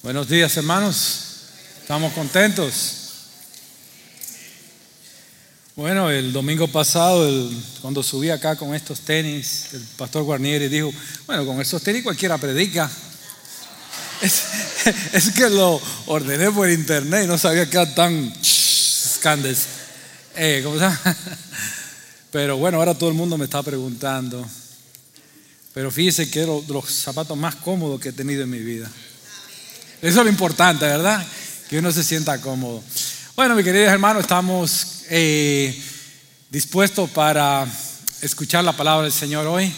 Buenos días hermanos, estamos contentos. Bueno, el domingo pasado, cuando subí acá con estos tenis, el pastor Guarnieri dijo, bueno, con estos tenis cualquiera predica. Es, que lo ordené por internet y no sabía que eran tan escándalos. Eh, ¿Cómo se llama? Pero bueno, ahora todo el mundo me está preguntando. Pero fíjese que eran los zapatos más cómodos que he tenido en mi vida. Eso es lo importante, ¿verdad? Que uno se sienta cómodo. Bueno, mis queridos hermanos, estamos eh, dispuestos para escuchar la palabra del Señor hoy.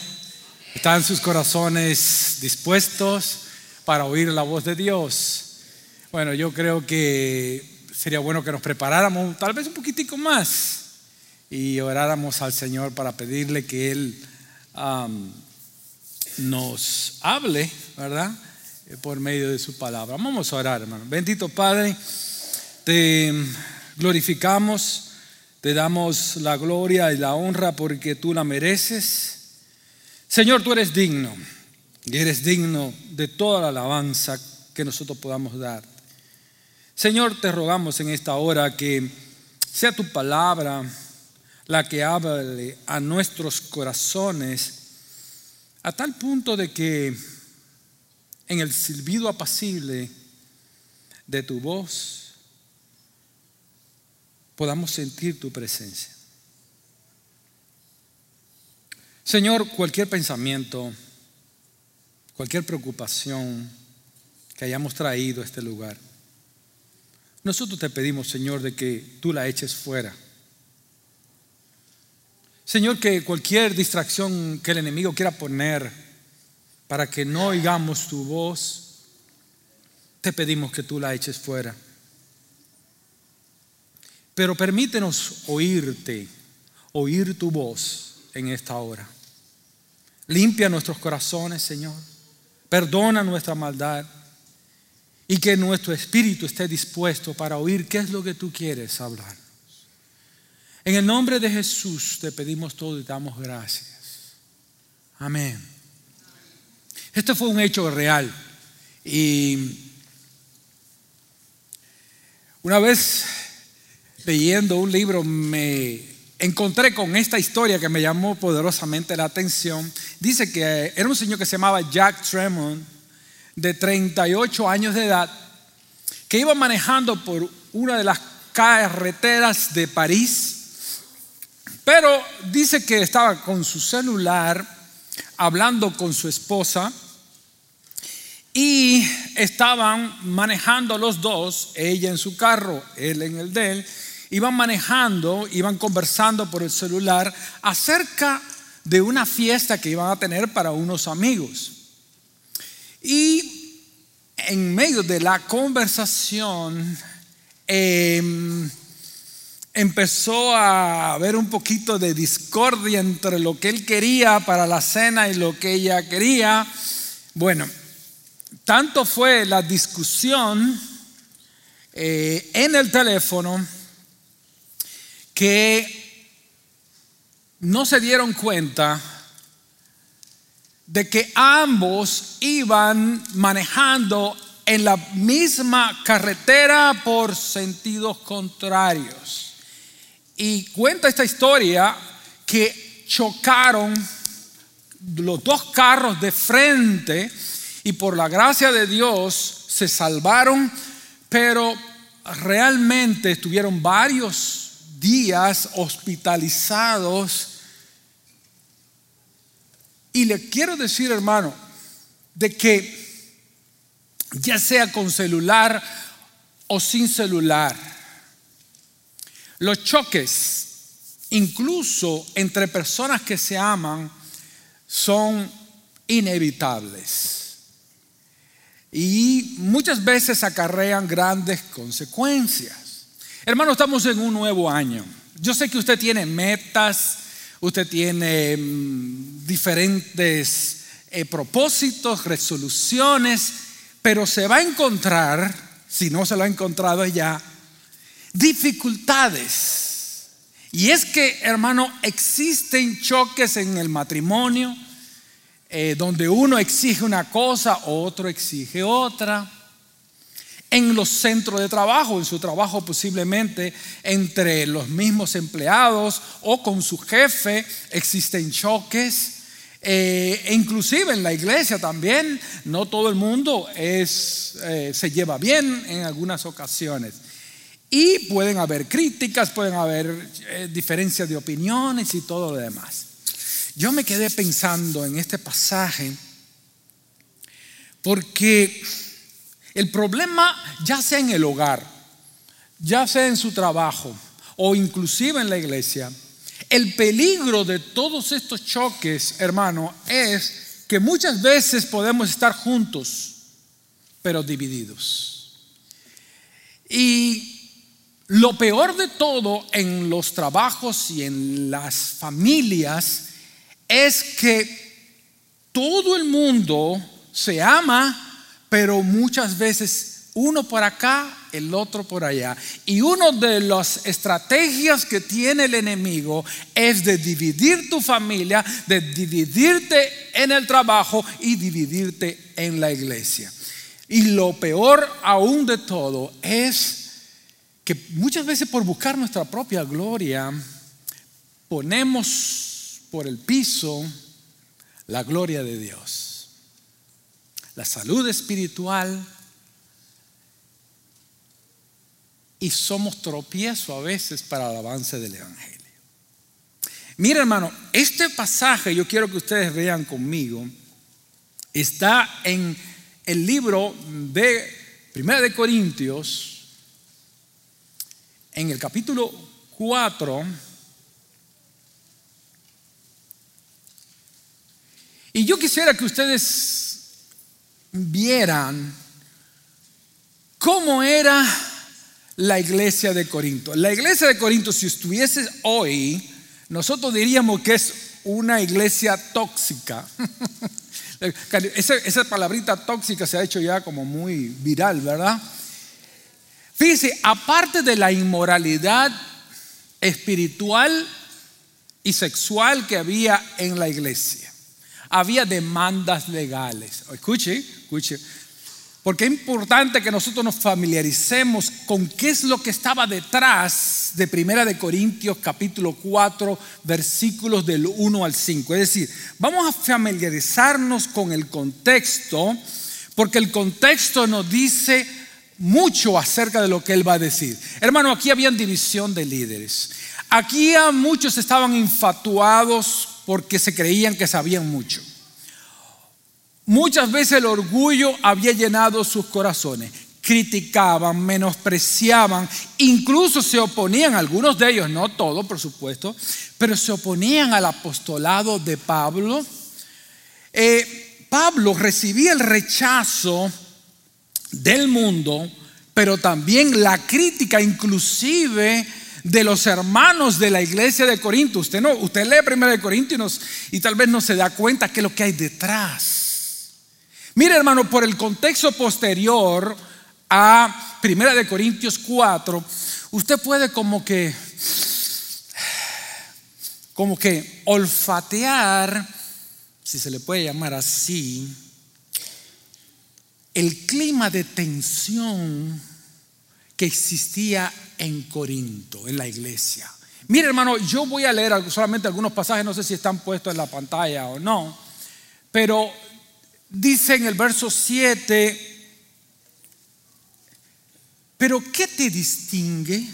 ¿Están sus corazones dispuestos para oír la voz de Dios? Bueno, yo creo que sería bueno que nos preparáramos tal vez un poquitico más y oráramos al Señor para pedirle que Él nos hable, ¿verdad? Eh, por medio de su palabra. Vamos a orar, hermano. Bendito Padre, te glorificamos, te damos la gloria y la honra porque tú la mereces. Señor, tú eres digno y eres digno de toda la alabanza que nosotros podamos dar. Señor, te rogamos en esta hora que sea tu palabra la que hable a nuestros corazones a tal punto de que en el silbido apacible de tu voz, podamos sentir tu presencia. Señor, cualquier pensamiento, cualquier preocupación que hayamos traído a este lugar, nosotros te pedimos, Señor, de que tú la eches fuera. Señor, que cualquier distracción que el enemigo quiera poner para que no oigamos tu voz, te pedimos que tú la eches fuera. Pero permítenos oírte, oír tu voz en esta hora. Limpia nuestros corazones, Señor. Perdona nuestra maldad. Y que nuestro espíritu esté dispuesto para oír qué es lo que tú quieres hablar. En el nombre de Jesús te pedimos todo y damos gracias. Amén. Esto fue un hecho real. Y una vez leyendo un libro me encontré con esta historia que me llamó poderosamente la atención. Dice que era un señor que se llamaba Jack Tremont, de 38 años de edad, que iba manejando por una de las carreteras de París, pero dice que estaba con su celular hablando con su esposa y estaban manejando los dos, ella en su carro, él en el de él, iban manejando, iban conversando por el celular acerca de una fiesta que iban a tener para unos amigos. Y en medio de la conversación, em, empezó a haber un poquito de discordia entre lo que él quería para la cena y lo que ella quería. Bueno, tanto fue la discusión eh, en el teléfono que no se dieron cuenta de que ambos iban manejando en la misma carretera por sentidos contrarios. Y cuenta esta historia que chocaron los dos carros de frente y por la gracia de Dios se salvaron, pero realmente estuvieron varios días hospitalizados. Y le quiero decir, hermano, de que ya sea con celular o sin celular, los choques, incluso entre personas que se aman, son inevitables. Y muchas veces acarrean grandes consecuencias. Hermano, estamos en un nuevo año. Yo sé que usted tiene metas, usted tiene mm, diferentes eh, propósitos, resoluciones, pero se va a encontrar, si no se lo ha encontrado ya, dificultades. Y es que, hermano, existen choques en el matrimonio eh, donde uno exige una cosa, otro exige otra. en los centros de trabajo, en su trabajo posiblemente entre los mismos empleados o con su jefe, existen choques. E inclusive en la iglesia también, no todo el mundo es, eh, se lleva bien en algunas ocasiones. Y pueden haber críticas, pueden haber eh, diferencias de opiniones y todo lo demás. Yo me quedé pensando en este pasaje porque el problema, ya sea en el hogar, ya sea en su trabajo o inclusive en la iglesia, el peligro de todos estos choques, hermano, es que muchas veces podemos estar juntos, pero divididos. Y lo peor de todo en los trabajos y en las familias es que todo el mundo se ama, pero muchas veces uno por acá, el otro por allá. Y una de las estrategias que tiene el enemigo es de dividir tu familia, de dividirte en el trabajo y dividirte en la iglesia. Y lo peor aún de todo es que muchas veces por buscar nuestra propia gloria ponemos por el piso la gloria de Dios, la salud espiritual y somos tropiezo a veces para el avance del Evangelio. Mira hermano, este pasaje yo quiero que ustedes vean conmigo, está en el libro de Primera de Corintios, en el capítulo 4, y yo quisiera que ustedes vieran cómo era la iglesia de Corinto. La iglesia de Corinto, si estuviese hoy, nosotros diríamos que es una iglesia tóxica. esa, esa, palabrita tóxica se ha hecho ya como muy viral, ¿verdad? Fíjense, aparte de la inmoralidad espiritual y sexual que había en la iglesia, había demandas legales. Escuche, escuche. Porque es importante que nosotros nos familiaricemos con qué es lo que estaba detrás de Primera de Corintios capítulo 4 versículos del 1 al 5. Es decir, vamos a familiarizarnos con el contexto, porque el contexto nos dice mucho acerca de lo que él va a decir. Hermano, aquí había división de líderes. Aquí muchos estaban infatuados porque se creían que sabían mucho. Muchas veces el orgullo había llenado sus corazones. Criticaban, menospreciaban, incluso se oponían, algunos de ellos, no todos por supuesto, pero se oponían al apostolado de Pablo. Eh, Pablo recibía el rechazo del mundo, pero también la crítica inclusive de los hermanos de la iglesia de Corinto. Usted no, usted lee primero de Corintios y tal vez no se da cuenta qué es lo que hay detrás. Mire, hermano, por el contexto posterior a Primera de Corintios 4, usted puede como que como que olfatear, si se le puede llamar así, el clima de tensión que existía en Corinto, en la iglesia. Mire hermano, yo voy a leer solamente algunos pasajes, no sé si están puestos en la pantalla o no, pero dice en el verso 7, pero ¿qué te distingue?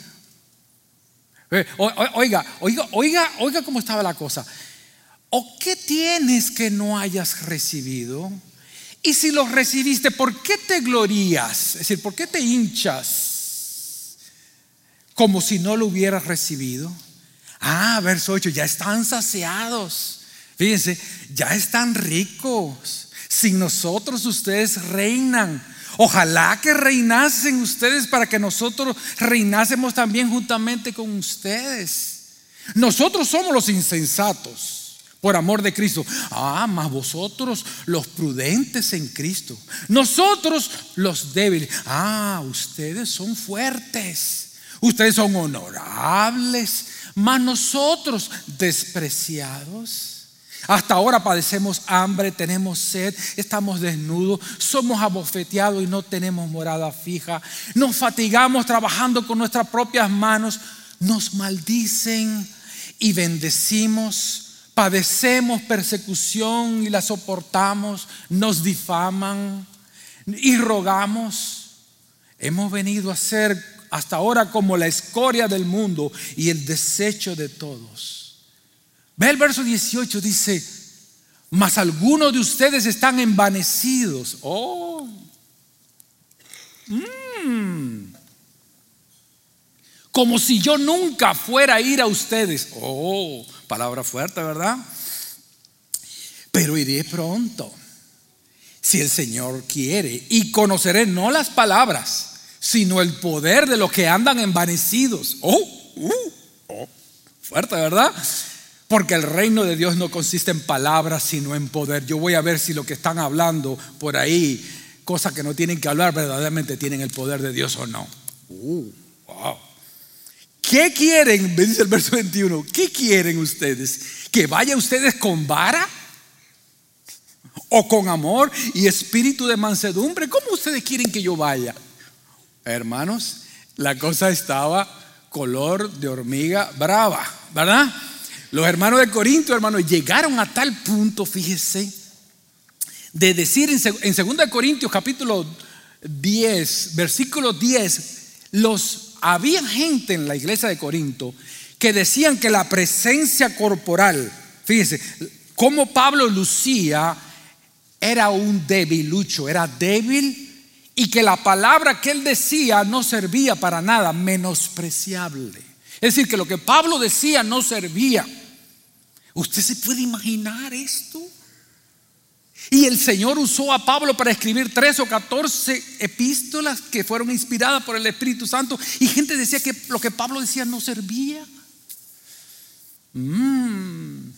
Eh, oiga, oiga, oiga, oiga cómo estaba la cosa. ¿O qué tienes que no hayas recibido? Y si los recibiste, ¿por qué te glorías? Es decir, ¿por qué te hinchas? Como si no lo hubieras recibido. Ah, verso 8, ya están saciados. Fíjense, ya están ricos. Sin nosotros ustedes reinan. Ojalá que reinasen ustedes para que nosotros reinásemos también juntamente con ustedes. Nosotros somos los insensatos por amor de Cristo. Ah, más vosotros los prudentes en Cristo. Nosotros los débiles. Ah, ustedes son fuertes. Ustedes son honorables. Más nosotros despreciados. Hasta ahora padecemos hambre, tenemos sed, estamos desnudos, somos abofeteados y no tenemos morada fija. Nos fatigamos trabajando con nuestras propias manos, nos maldicen y bendecimos. Padecemos persecución y la soportamos, nos difaman y rogamos. Hemos venido a ser hasta ahora como la escoria del mundo y el desecho de todos. Ve el verso 18, dice, mas algunos de ustedes están envanecidos. Oh, mm. como si yo nunca fuera a ir a ustedes. Oh, palabra fuerte, ¿verdad? Pero iré pronto, si el Señor quiere, y conoceré no las palabras, sino el poder de los que andan envanecidos. Oh, uh, oh, fuerte, ¿verdad? Porque el reino de Dios no consiste en palabras, sino en poder. Yo voy a ver si lo que están hablando por ahí, cosas que no tienen que hablar, verdaderamente tienen el poder de Dios o no. Uh, ¿Qué quieren? Me dice el verso 21. ¿Qué quieren ustedes? ¿Que vaya ustedes con vara? ¿O con amor y espíritu de mansedumbre? ¿Cómo ustedes quieren que yo vaya? Hermanos, la cosa estaba color de hormiga brava, ¿verdad? Los hermanos de Corinto, hermanos, llegaron a tal punto, fíjese, de decir en 2 Corintios capítulo 10, versículo 10, los había gente en la iglesia de Corinto que decían que la presencia corporal, fíjese, como Pablo lucía, era un debilucho, era débil y que la palabra que él decía no servía para nada, menospreciable. Es decir, que lo que Pablo decía no servía. ¿Usted se puede imaginar esto? Y el Señor usó a Pablo para escribir tres o catorce epístolas que fueron inspiradas por el Espíritu Santo. Y gente decía que lo que Pablo decía no servía. Mm.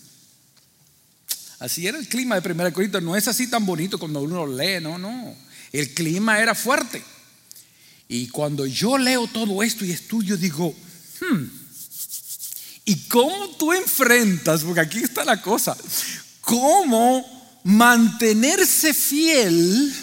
Así era el clima de 1 Corintios. No es así tan bonito cuando uno lee, no, no. El clima era fuerte. Y cuando yo leo todo esto y estudio, digo, hmm, ¿y cómo tú enfrentas? Porque aquí está la cosa. ¿Cómo mantenerse fiel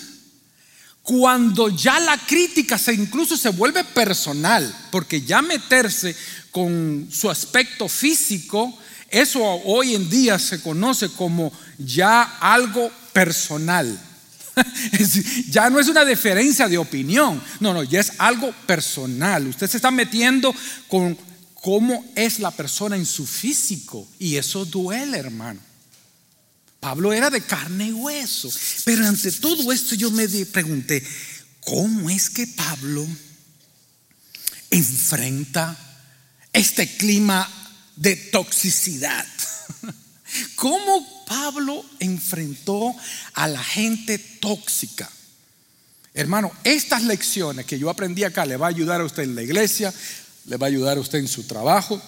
cuando ya la crítica se incluso se vuelve personal? Porque ya meterse con su aspecto físico, eso hoy en día se conoce como ya algo personal. ya no es una diferencia de opinión, no, no, ya es algo personal. Usted se está metiendo con cómo es la persona en su físico y eso duele, hermano. Pablo era de carne y hueso, pero ante todo esto yo me pregunté, ¿cómo es que Pablo enfrenta este clima de toxicidad? ¿Cómo Pablo enfrentó a la gente tóxica? Hermano, estas lecciones que yo aprendí acá le va a ayudar a usted en la iglesia, le va a ayudar a usted en su trabajo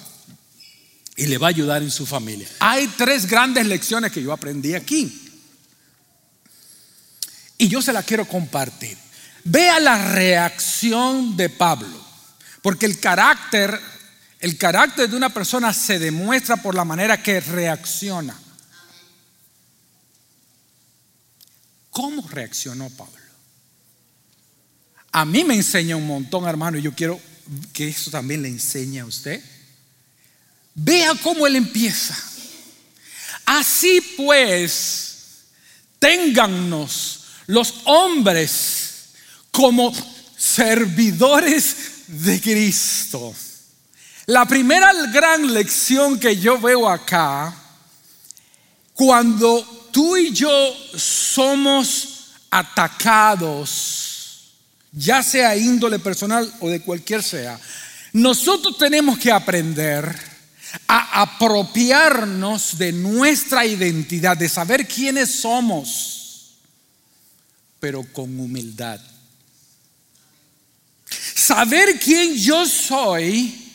y le va a ayudar en su familia. Hay tres grandes lecciones que yo aprendí aquí. Y yo se las quiero compartir. Vea la reacción de Pablo, porque el carácter el carácter de una persona se demuestra por la manera que reacciona. ¿Cómo reaccionó Pablo? A mí me enseña un montón, hermano, y yo quiero que eso también le enseñe a usted. Vea cómo él empieza. Así pues, téngannos los hombres como servidores de Cristo. La primera gran lección que yo veo acá, cuando tú y yo somos atacados, ya sea índole personal o de cualquier sea, nosotros tenemos que aprender a apropiarnos de nuestra identidad, de saber quiénes somos, pero con humildad. Saber quién yo soy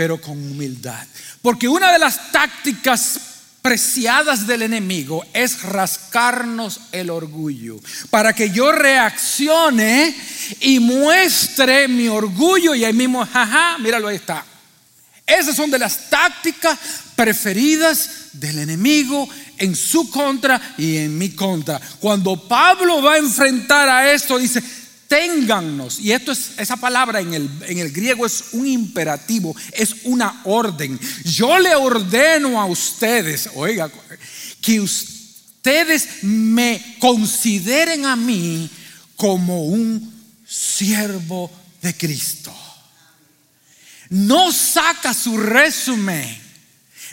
pero con humildad. Porque una de las tácticas preciadas del enemigo es rascarnos el orgullo, para que yo reaccione y muestre mi orgullo y ahí mismo, jaja, míralo, ahí está. Esas son de las tácticas preferidas del enemigo en su contra y en mi contra. Cuando Pablo va a enfrentar a esto, dice, téngannos. Y esto es, esa palabra en el, en el griego es un imperativo, es una orden. Yo le ordeno a ustedes, oiga, que ustedes me consideren a mí como un siervo de Cristo no saca su resumen,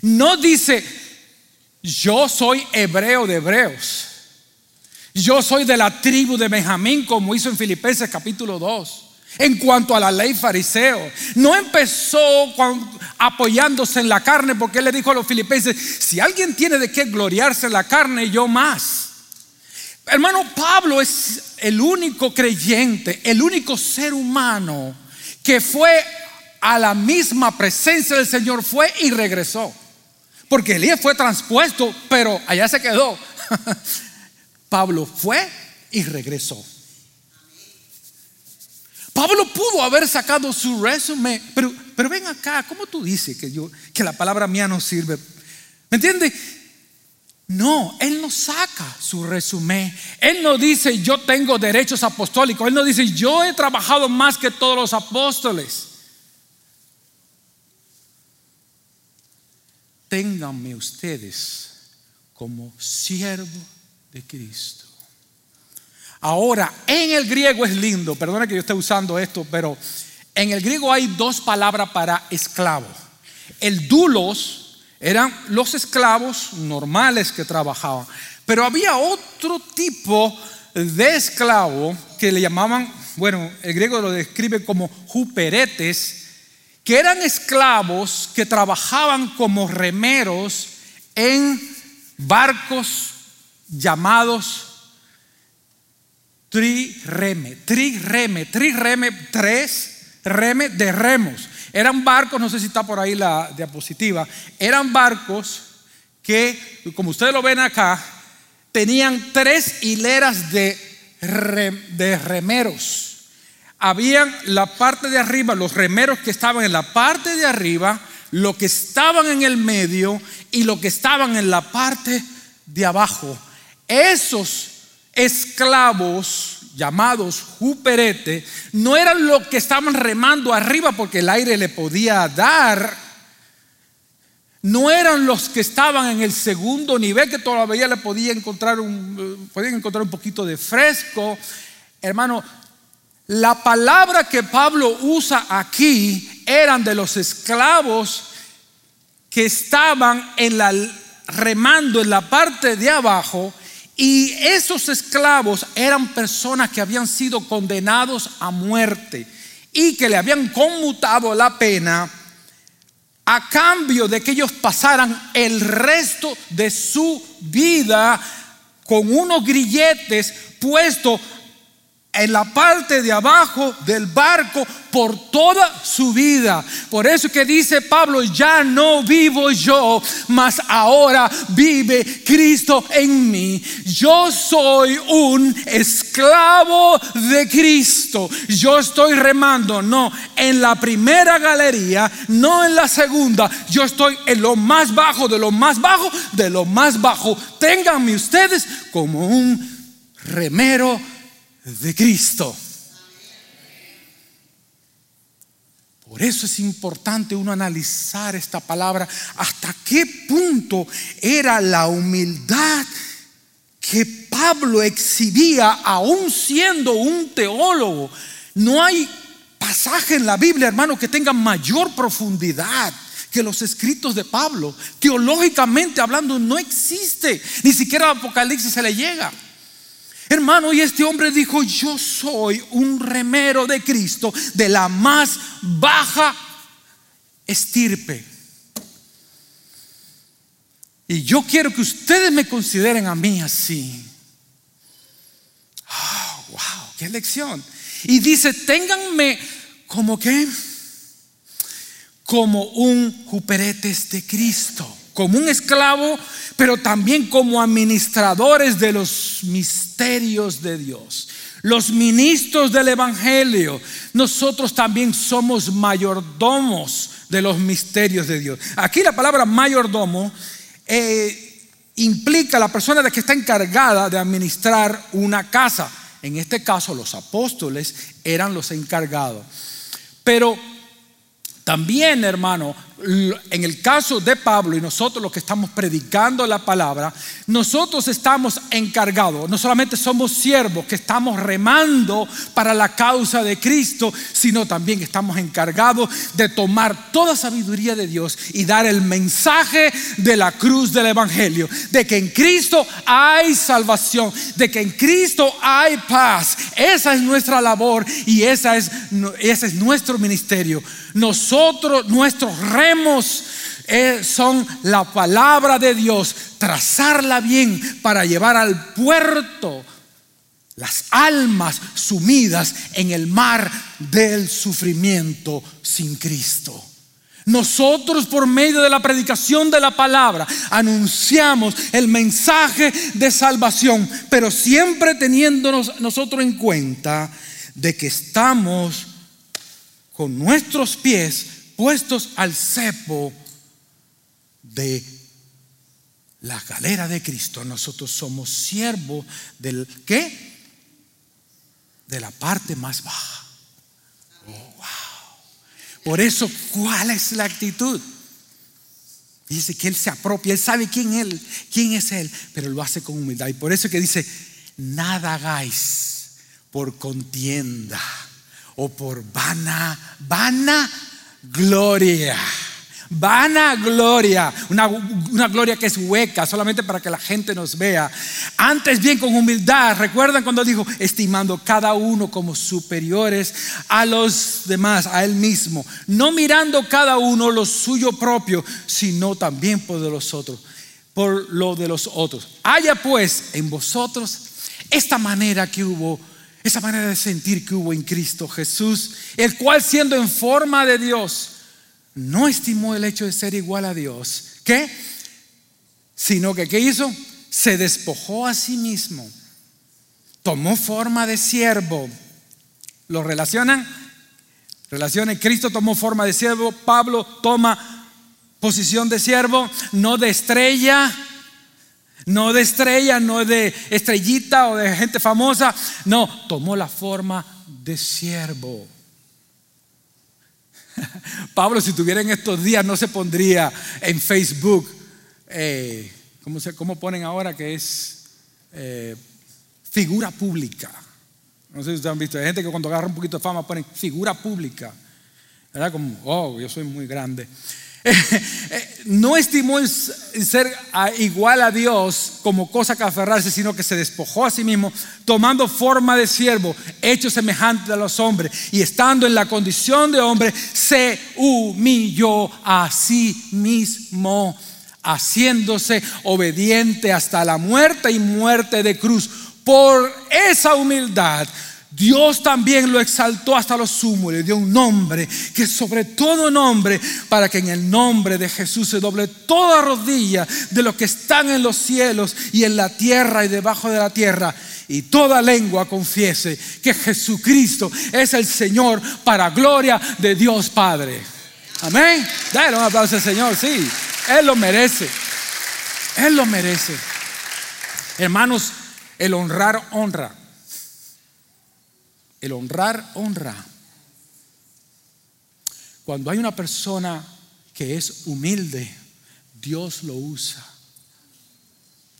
no dice, yo soy hebreo de hebreos, yo soy de la tribu de Benjamín, como hizo en Filipenses capítulo 2. En cuanto a la ley fariseo, no empezó apoyándose en la carne porque él le dijo a los filipenses, si alguien tiene de qué gloriarse en la carne, yo más. Hermano, Pablo es el único creyente, el único ser humano que fue a la misma presencia del Señor fue y regresó. Porque Elías fue transpuesto, pero allá se quedó. Pablo fue y regresó. Pablo pudo haber sacado su resumen, pero, pero ven acá, ¿cómo tú dices que, yo, que la palabra mía no sirve? ¿Me entiendes? No, él no saca su resumen. Él no dice yo tengo derechos apostólicos. Él no dice yo he trabajado más que todos los apóstoles. Ténganme ustedes como siervo de Cristo. Ahora, en el griego es lindo, perdona que yo esté usando esto, pero en el griego hay dos palabras para esclavo. El dulos eran los esclavos normales que trabajaban, pero había otro tipo de esclavo que le llamaban, bueno, el griego lo describe como juperetes, que eran esclavos que trabajaban como remeros en barcos llamados trireme, trireme, trireme, tres reme de remos. Eran barcos, no sé si está por ahí la diapositiva, eran barcos que, como ustedes lo ven acá, tenían tres hileras de, de remeros habían la parte de arriba, los remeros que estaban en la parte de arriba, lo que estaban en el medio y lo que estaban en la parte de abajo. Esos esclavos llamados juperete no eran los que estaban remando arriba porque el aire le podía dar. No eran los que estaban en el segundo nivel que todavía le podía encontrar un, podían encontrar un poquito de fresco. Hermano, la palabra que Pablo usa aquí eran de los esclavos que estaban en la, remando en la parte de abajo y esos esclavos eran personas que habían sido condenados a muerte y que le habían conmutado la pena a cambio de que ellos pasaran el resto de su vida con unos grilletes puestos en la parte de abajo del barco por toda su vida. Por eso que dice Pablo, ya no vivo yo, mas ahora vive Cristo en mí. Yo soy un esclavo de Cristo. Yo estoy remando, no en la primera galería, no en la segunda. Yo estoy en lo más bajo, de lo más bajo, de lo más bajo. Ténganme ustedes como un remero de Cristo. Por eso es importante uno analizar esta palabra, hasta qué punto era la humildad que Pablo exhibía aún siendo un teólogo. No hay pasaje en la Biblia, hermano, que tenga mayor profundidad que los escritos de Pablo. Teológicamente hablando, no existe. Ni siquiera el Apocalipsis se le llega. Hermano, y este hombre dijo, yo soy un remero de Cristo de la más baja estirpe. Y yo quiero que ustedes me consideren a mí así. Oh, wow, qué lección. Y dice, ténganme como que, como un juperetes de Cristo como un esclavo, pero también como administradores de los misterios de Dios. Los ministros del Evangelio, nosotros también somos mayordomos de los misterios de Dios. Aquí la palabra mayordomo eh, implica la persona de que está encargada de administrar una casa. En este caso, los apóstoles eran los encargados. Pero también, hermano, en el caso de Pablo y nosotros los que estamos predicando la palabra, nosotros estamos encargados, no solamente somos siervos que estamos remando para la causa de Cristo, sino también estamos encargados de tomar toda sabiduría de Dios y dar el mensaje de la cruz del Evangelio, de que en Cristo hay salvación, de que en Cristo hay paz. Esa es nuestra labor y esa es, ese es nuestro ministerio. Nosotros, nuestros reyes, eh, son la palabra de Dios, trazarla bien para llevar al puerto las almas sumidas en el mar del sufrimiento sin Cristo. Nosotros por medio de la predicación de la palabra anunciamos el mensaje de salvación, pero siempre teniéndonos nosotros en cuenta de que estamos con nuestros pies puestos al cepo de la galera de Cristo. Nosotros somos siervos del ¿qué? De la parte más baja. Oh, wow. Por eso, ¿cuál es la actitud? Dice que Él se apropia, Él sabe quién Él, quién es Él, pero lo hace con humildad. Y por eso que dice, nada hagáis por contienda o por vana, vana gloria. Vana gloria, una, una, gloria que es hueca, solamente para que la gente nos vea. Antes bien con humildad, recuerdan cuando dijo, estimando cada uno como superiores a los demás, a él mismo, no mirando cada uno lo suyo propio, sino también por de los otros, por lo de los otros. Haya pues en vosotros esta manera que hubo esa manera de sentir que hubo en Cristo Jesús, el cual siendo en forma de Dios, no estimó el hecho de ser igual a Dios. ¿Qué? Sino que ¿qué hizo? Se despojó a sí mismo. Tomó forma de siervo. ¿Lo relacionan? Relacionan. Cristo tomó forma de siervo. Pablo toma posición de siervo, no de estrella no de estrella, no de estrellita o de gente famosa. No, tomó la forma de siervo. Pablo, si tuviera en estos días, no se pondría en Facebook, eh, ¿cómo, ponen ahora que es eh, figura pública? No sé si ustedes han visto, hay gente que cuando agarra un poquito de fama ponen figura pública. ¿Verdad? Como, oh, yo soy muy grande. no estimó ser igual a Dios como cosa que aferrarse, sino que se despojó a sí mismo, tomando forma de siervo, hecho semejante a los hombres, y estando en la condición de hombre, se humilló a sí mismo, haciéndose obediente hasta la muerte y muerte de cruz. Por esa humildad Dios también lo exaltó hasta lo sumo, le dio un nombre que sobre todo nombre, para que en el nombre de Jesús se doble toda rodilla de los que están en los cielos y en la tierra y debajo de la tierra, y toda lengua confiese que Jesucristo es el Señor para gloria de Dios Padre. Amén. Dale un aplauso al Señor, sí, Él lo merece. Él lo merece. Hermanos, el honrar honra. El honrar honra. Cuando hay una persona que es humilde, Dios lo usa.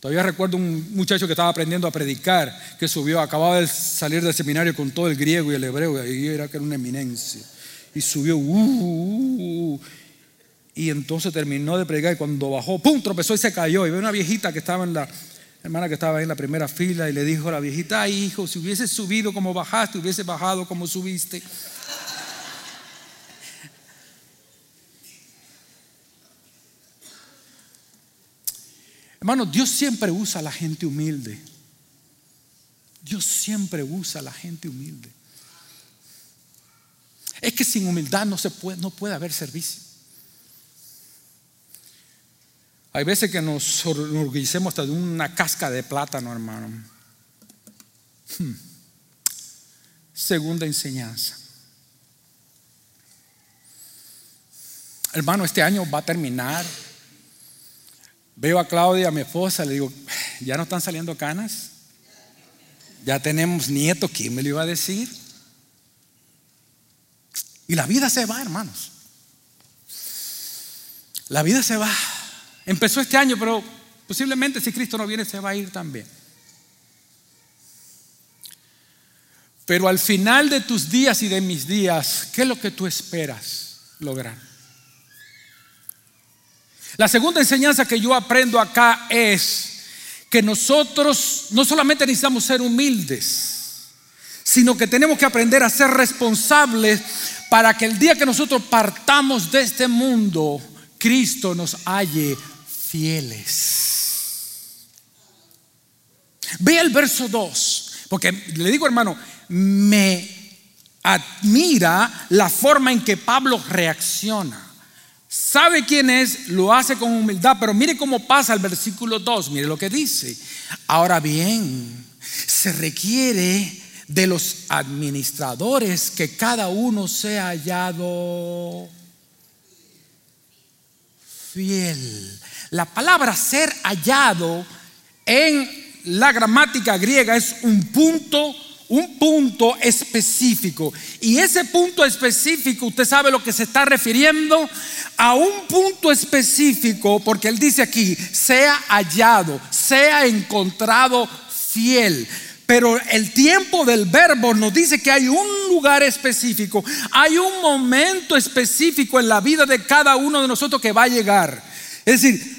Todavía recuerdo un muchacho que estaba aprendiendo a predicar, que subió, acababa de salir del seminario con todo el griego y el hebreo, y era que era una eminencia. Y subió, uh, uh, uh, y entonces terminó de predicar y cuando bajó, ¡pum! tropezó y se cayó. Y ve una viejita que estaba en la, hermana que estaba ahí en la primera fila y le dijo a la viejita, ay hijo, si hubiese subido como bajaste, hubiese bajado como subiste. Hermano, Dios siempre usa a la gente humilde. Dios siempre usa a la gente humilde. Es que sin humildad no, se puede, no puede haber servicio. Hay veces que nos enorgullecemos hasta de una casca de plátano, hermano. Hmm. Segunda enseñanza. hermano, este año va a terminar. Veo a Claudia, mi esposa, le digo, ¿ya no están saliendo canas? Ya tenemos nietos, ¿quién me lo iba a decir? Y la vida se va, hermanos. La vida se va. Empezó este año, pero posiblemente si Cristo no viene se va a ir también. Pero al final de tus días y de mis días, ¿qué es lo que tú esperas lograr? La segunda enseñanza que yo aprendo acá es que nosotros no solamente necesitamos ser humildes, sino que tenemos que aprender a ser responsables para que el día que nosotros partamos de este mundo, Cristo nos halle fieles. Ve el verso 2, porque le digo hermano, me admira la forma en que Pablo reacciona. Sabe quién es, lo hace con humildad, pero mire cómo pasa el versículo 2, mire lo que dice. Ahora bien, se requiere de los administradores que cada uno sea hallado fiel. La palabra ser hallado en la gramática griega es un punto un punto específico. Y ese punto específico, usted sabe lo que se está refiriendo a un punto específico, porque él dice aquí, sea hallado, sea encontrado fiel. Pero el tiempo del verbo nos dice que hay un lugar específico, hay un momento específico en la vida de cada uno de nosotros que va a llegar. Es decir,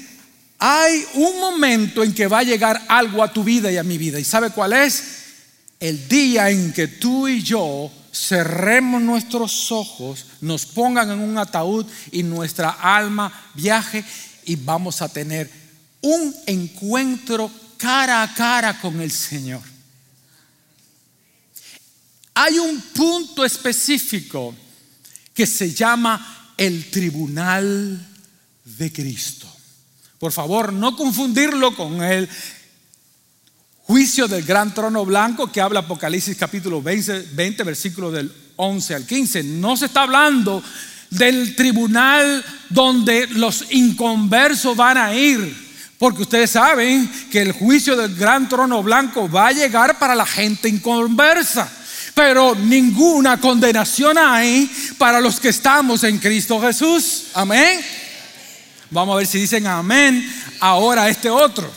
hay un momento en que va a llegar algo a tu vida y a mi vida. ¿Y sabe cuál es? el día en que tú y yo cerremos nuestros ojos, nos pongan en un ataúd y nuestra alma viaje y vamos a tener un encuentro cara a cara con el Señor. Hay un punto específico que se llama el tribunal de Cristo. Por favor, no confundirlo con el juicio del gran trono blanco que habla Apocalipsis capítulo 20, 20 versículo del 11 al 15. No se está hablando del tribunal donde los inconversos van a ir. Porque ustedes saben que el juicio del gran trono blanco va a llegar para la gente inconversa. Pero ninguna condenación hay para los que estamos en Cristo Jesús. Amén. Vamos a ver si dicen amén ahora este otro.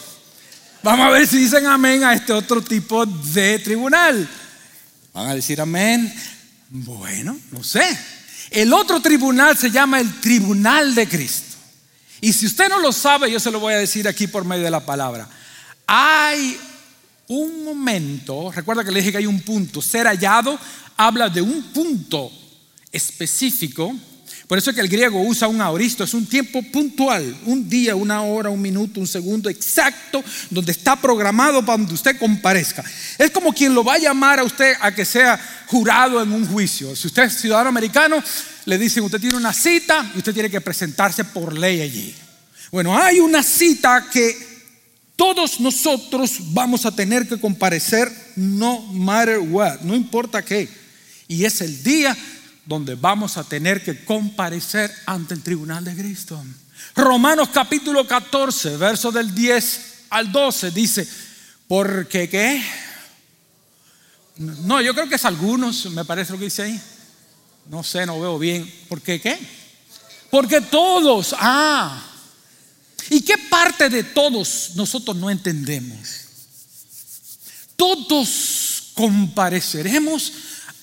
Vamos a ver si dicen amén a este otro tipo de tribunal. ¿Van a decir amén? Bueno, no sé. El otro tribunal se llama el tribunal de Cristo. Y si usted no lo sabe, yo se lo voy a decir aquí por medio de la palabra. Hay un momento, recuerda que le dije que hay un punto, ser hallado habla de un punto específico por eso es que el griego usa un auristo, es un tiempo puntual, un día, una hora, un minuto, un segundo exacto, donde está programado para donde usted comparezca. Es como quien lo va a llamar a usted a que sea jurado en un juicio. Si usted es ciudadano americano, le dicen, usted tiene una cita y usted tiene que presentarse por ley allí. Bueno, hay una cita que todos nosotros vamos a tener que comparecer no matter what, no importa qué. Y es el día donde vamos a tener que comparecer ante el tribunal de Cristo. Romanos capítulo 14, verso del 10 al 12 dice, porque qué? No, yo creo que es algunos, me parece lo que dice ahí. No sé, no veo bien. ¿Por qué qué? Porque todos, ah, ¿y qué parte de todos nosotros no entendemos? Todos compareceremos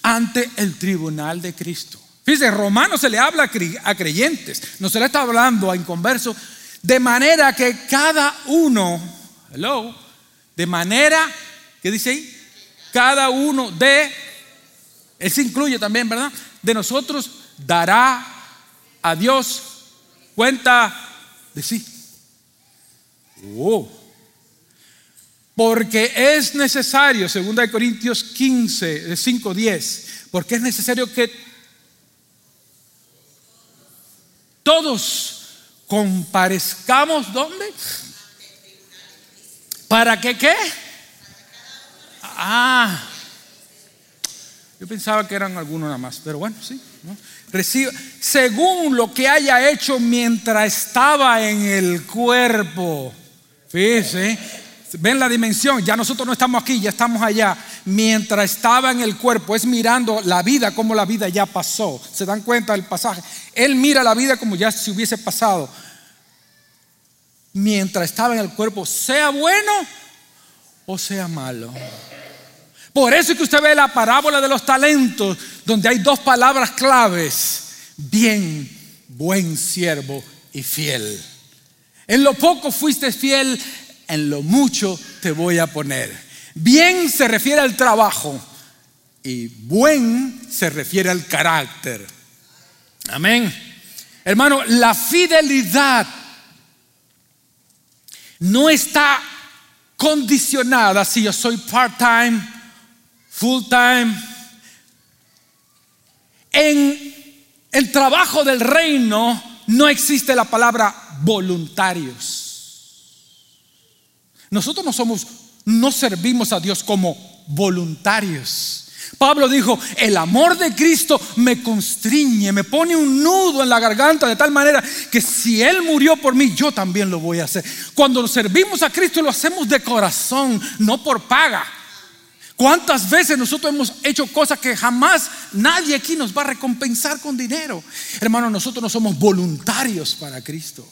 ante el tribunal de Cristo. Fíjese, Romano se le habla a creyentes, no se le está hablando a inconversos, de manera que cada uno, hello, de manera, ¿qué dice ahí? Cada uno de, él se incluye también, ¿verdad? De nosotros dará a Dios cuenta de sí. Oh. Porque es necesario, 2 Corintios 15, 5, 10, porque es necesario que todos comparezcamos, ¿dónde? ¿Para que qué? Ah, Yo pensaba que eran algunos nada más, pero bueno, sí. Reciba, según lo que haya hecho mientras estaba en el cuerpo. Fíjese, ven la dimensión, ya nosotros no estamos aquí, ya estamos allá. Mientras estaba en el cuerpo, es mirando la vida como la vida ya pasó. ¿Se dan cuenta del pasaje? Él mira la vida como ya se hubiese pasado. Mientras estaba en el cuerpo, sea bueno o sea malo. Por eso es que usted ve la parábola de los talentos, donde hay dos palabras claves, bien, buen siervo y fiel. En lo poco fuiste fiel, en lo mucho te voy a poner. Bien se refiere al trabajo y buen se refiere al carácter. Amén. Hermano, la fidelidad no está condicionada si yo soy part-time, full-time. En el trabajo del reino no existe la palabra voluntarios. Nosotros no somos, no servimos a Dios como voluntarios. Pablo dijo, el amor de Cristo me constriñe, me pone un nudo en la garganta de tal manera que si Él murió por mí, yo también lo voy a hacer. Cuando servimos a Cristo lo hacemos de corazón, no por paga. ¿Cuántas veces nosotros hemos hecho cosas que jamás nadie aquí nos va a recompensar con dinero? Hermano, nosotros no somos voluntarios para Cristo.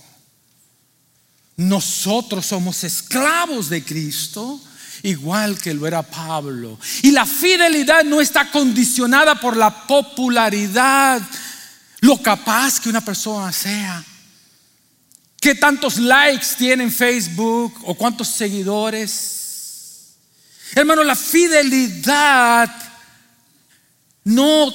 Nosotros somos esclavos de Cristo, igual que lo era Pablo. Y la fidelidad no está condicionada por la popularidad, lo capaz que una persona sea. ¿Qué tantos likes tiene en Facebook o cuántos seguidores? Hermano, la fidelidad no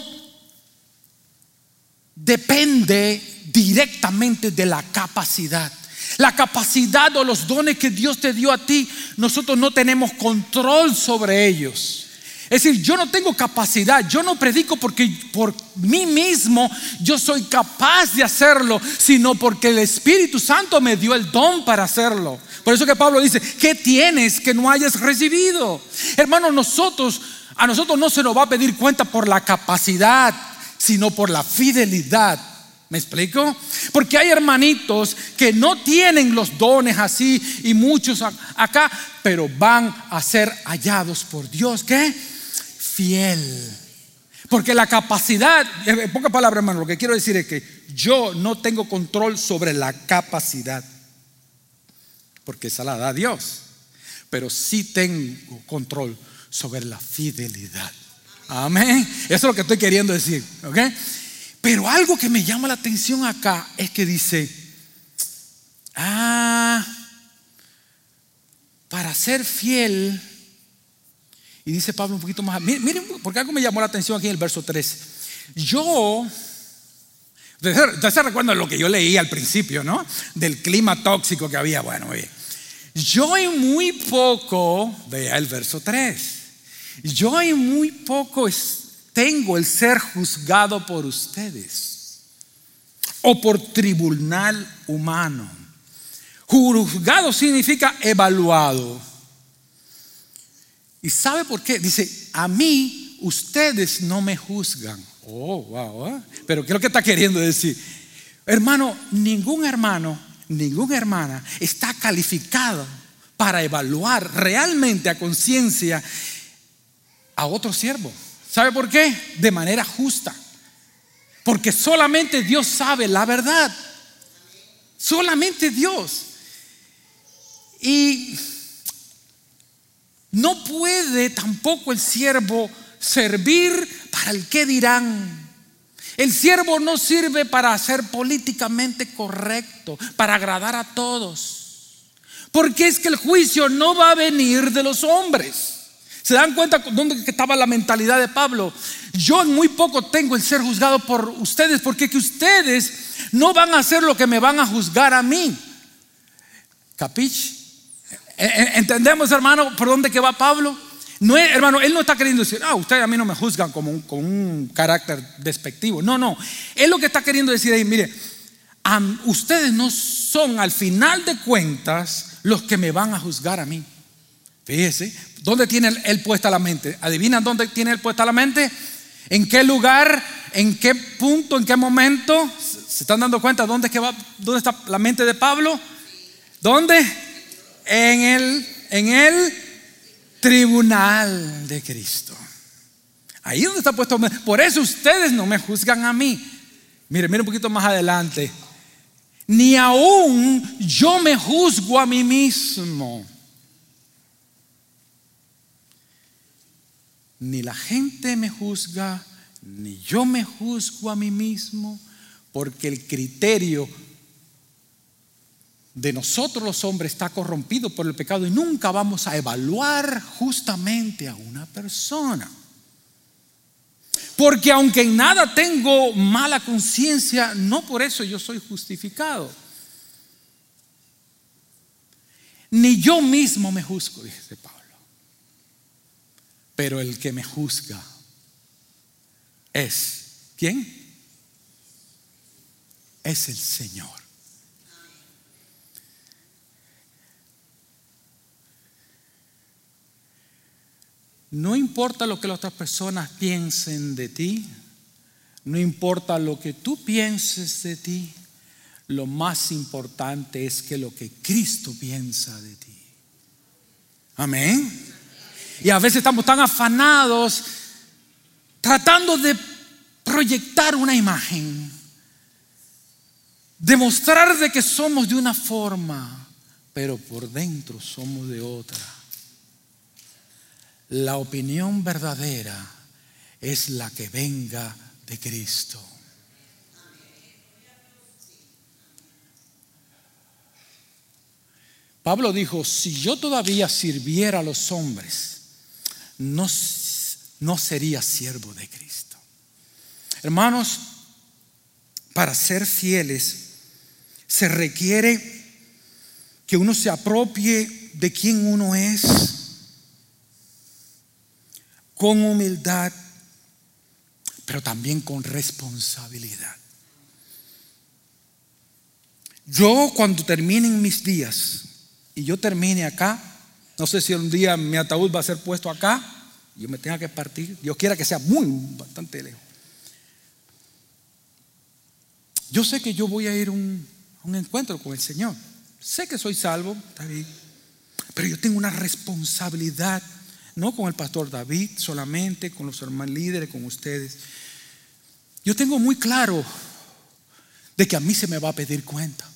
depende directamente de la capacidad. La capacidad o los dones que Dios te dio a ti, nosotros no tenemos control sobre ellos. Es decir, yo no tengo capacidad, yo no predico porque por mí mismo yo soy capaz de hacerlo, sino porque el Espíritu Santo me dio el don para hacerlo. Por eso que Pablo dice, ¿qué tienes que no hayas recibido? Hermano, nosotros, a nosotros no se nos va a pedir cuenta por la capacidad, sino por la fidelidad ¿Me explico? Porque hay hermanitos que no tienen los dones así y muchos acá, pero van a ser hallados por Dios. ¿Qué? Fiel. Porque la capacidad, en pocas palabras, hermano, lo que quiero decir es que yo no tengo control sobre la capacidad. Porque esa la da Dios. Pero sí tengo control sobre la fidelidad. Amén. Eso es lo que estoy queriendo decir. ¿Ok? Pero algo que me llama la atención acá es que dice, ah, para ser fiel, y dice Pablo un poquito más, miren, porque algo me llamó la atención aquí en el verso 13. Yo, ustedes se recuerdan lo que yo leí al principio, ¿no? Del clima tóxico que había. Bueno, oye, yo en muy poco, vea el verso 3, yo en muy poco tengo el ser juzgado por ustedes o por tribunal humano. Juzgado significa evaluado. ¿Y sabe por qué? Dice, a mí ustedes no me juzgan. Oh, wow. ¿eh? Pero ¿qué es lo que está queriendo decir? Hermano, ningún hermano, ninguna hermana está calificado para evaluar realmente a conciencia a otro siervo. ¿Sabe por qué? De manera justa. Porque solamente Dios sabe la verdad. Solamente Dios. Y no puede tampoco el siervo servir para el que dirán. El siervo no sirve para ser políticamente correcto, para agradar a todos. Porque es que el juicio no va a venir de los hombres. ¿Se dan cuenta dónde estaba la mentalidad de Pablo? Yo en muy poco tengo el ser juzgado por ustedes, porque que ustedes no van a hacer lo que me van a juzgar a mí. ¿Capich? E, e, ¿Entendemos, hermano, por dónde va Pablo? No, hermano, él no está queriendo decir, ah, ustedes a mí no me juzgan como un, con un carácter despectivo. No, no. Él lo que está queriendo decir ahí, mire, ustedes no son al final de cuentas los que me van a juzgar a mí. Fíjese, ¿dónde tiene él puesta la mente? ¿Adivinan dónde tiene él puesta la mente? ¿En qué lugar? ¿En qué punto? ¿En qué momento? ¿Se están dando cuenta dónde, que va, dónde está la mente de Pablo? ¿Dónde? En el, en el tribunal de Cristo. Ahí donde está puesto. Por eso ustedes no me juzgan a mí. Mire, mire un poquito más adelante. Ni aún yo me juzgo a mí mismo. Ni la gente me juzga, ni yo me juzgo a mí mismo, porque el criterio de nosotros los hombres está corrompido por el pecado y nunca vamos a evaluar justamente a una persona. Porque aunque en nada tengo mala conciencia, no por eso yo soy justificado. Ni yo mismo me juzgo, dice Pablo. Pero el que me juzga es, ¿quién? Es el Señor. No importa lo que las otras personas piensen de ti, no importa lo que tú pienses de ti, lo más importante es que lo que Cristo piensa de ti. Amén. Y a veces estamos tan afanados tratando de proyectar una imagen, demostrar de que somos de una forma, pero por dentro somos de otra. La opinión verdadera es la que venga de Cristo. Pablo dijo, si yo todavía sirviera a los hombres, no, no sería siervo de Cristo. Hermanos, para ser fieles se requiere que uno se apropie de quien uno es con humildad, pero también con responsabilidad. Yo cuando terminen mis días y yo termine acá, no sé si un día mi ataúd va a ser puesto acá, yo me tenga que partir, Dios quiera que sea muy, bastante lejos. Yo sé que yo voy a ir a un, un encuentro con el Señor. Sé que soy salvo, David, pero yo tengo una responsabilidad no con el pastor David solamente, con los hermanos líderes, con ustedes. Yo tengo muy claro de que a mí se me va a pedir cuenta.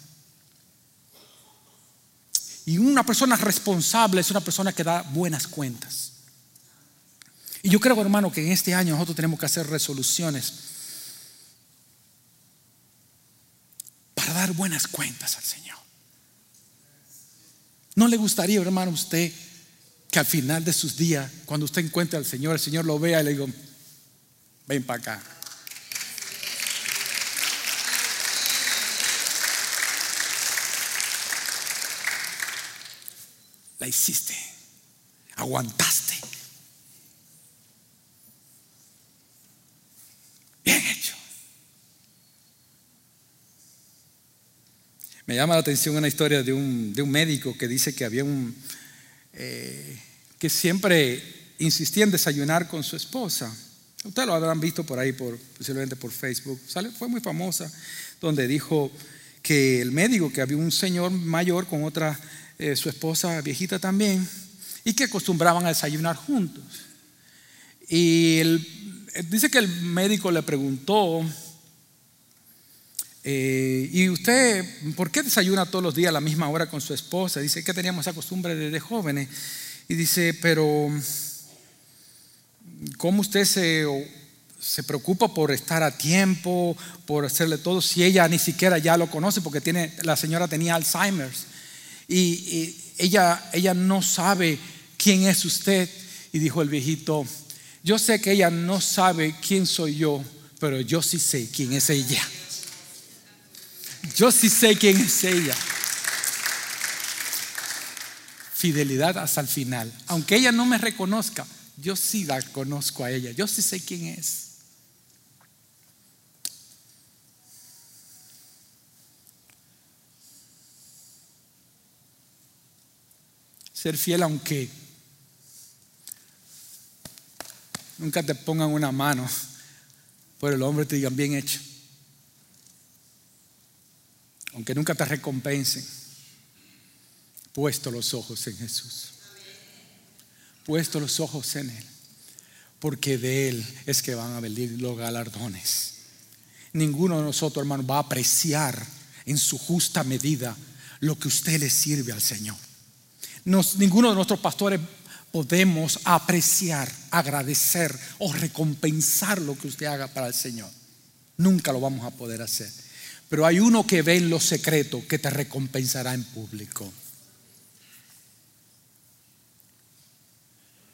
Y una persona responsable es una persona que da buenas cuentas. Y yo creo, hermano, que en este año nosotros tenemos que hacer resoluciones para dar buenas cuentas al Señor. ¿No le gustaría, hermano, usted que al final de sus días, cuando usted encuentre al Señor, el Señor lo vea y le digo, ven para acá. Hiciste, aguantaste. Bien hecho. Me llama la atención una historia de un, de un médico que dice que había un, eh, que siempre insistía en desayunar con su esposa. Ustedes lo habrán visto por ahí, por, posiblemente por Facebook. Fue muy famosa, donde dijo que el médico, que había un señor mayor con otra, eh, su esposa viejita también, y que acostumbraban a desayunar juntos. Y dice que el médico le preguntó, eh, ¿Y usted por qué desayuna todos los días a la misma hora con su esposa? Dice que teníamos esa costumbre desde jóvenes. Y dice, pero ¿cómo usted se, se preocupa por estar a tiempo, por hacerle todo, si ella ni siquiera ya lo conoce, porque tiene, la señora tenía Alzheimer's? Y, ella, ella no sabe quién es usted. Y dijo el viejito, yo sé que ella no sabe quién soy yo, pero yo sí sé quién es ella. Yo sí sé quién es ella. Fidelidad hasta el final. Aunque ella no me reconozca, yo sí la conozco a ella. Yo sí sé quién es. Ser fiel aunque nunca te pongan una mano por el hombre te digan bien hecho. Aunque nunca te recompensen, puesto los ojos en Jesús. Puesto los ojos en Él. Porque de Él es que van a venir los galardones. Ninguno de nosotros, hermano, va a apreciar en su justa medida lo que usted le sirve al Señor. Ninguno de nuestros pastores podemos apreciar, agradecer o recompensar lo que usted haga para el Señor. Nunca lo vamos a poder hacer. Pero hay uno que ve en lo secreto que te recompensará en público.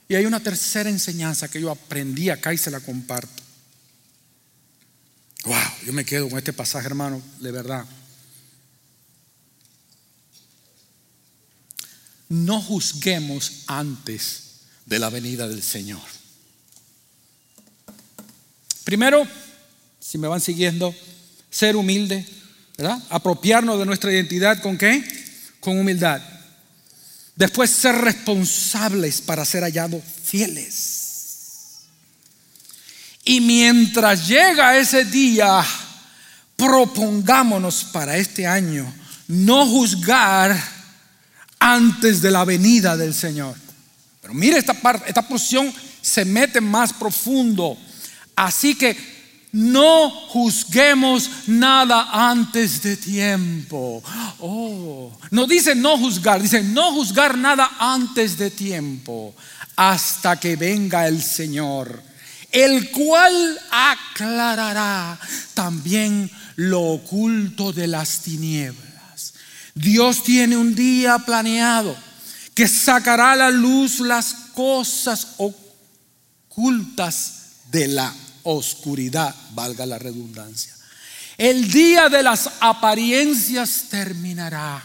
Y hay una tercera enseñanza que yo aprendí acá y se la comparto. Wow, yo me quedo con este pasaje, hermano, de verdad. No juzguemos antes de la venida del Señor. Primero, si me van siguiendo, ser humilde, ¿verdad? Apropiarnos de nuestra identidad con qué? Con humildad. Después ser responsables para ser hallados fieles. Y mientras llega ese día, propongámonos para este año no juzgar antes de la venida del Señor. Pero mire esta parte, esta porción se mete más profundo. Así que no juzguemos nada antes de tiempo. Oh, no dice no juzgar, dice no juzgar nada antes de tiempo, hasta que venga el Señor, el cual aclarará también lo oculto de las tinieblas Dios tiene un día planeado que sacará a la luz las cosas ocultas de la oscuridad, valga la redundancia. El día de las apariencias terminará.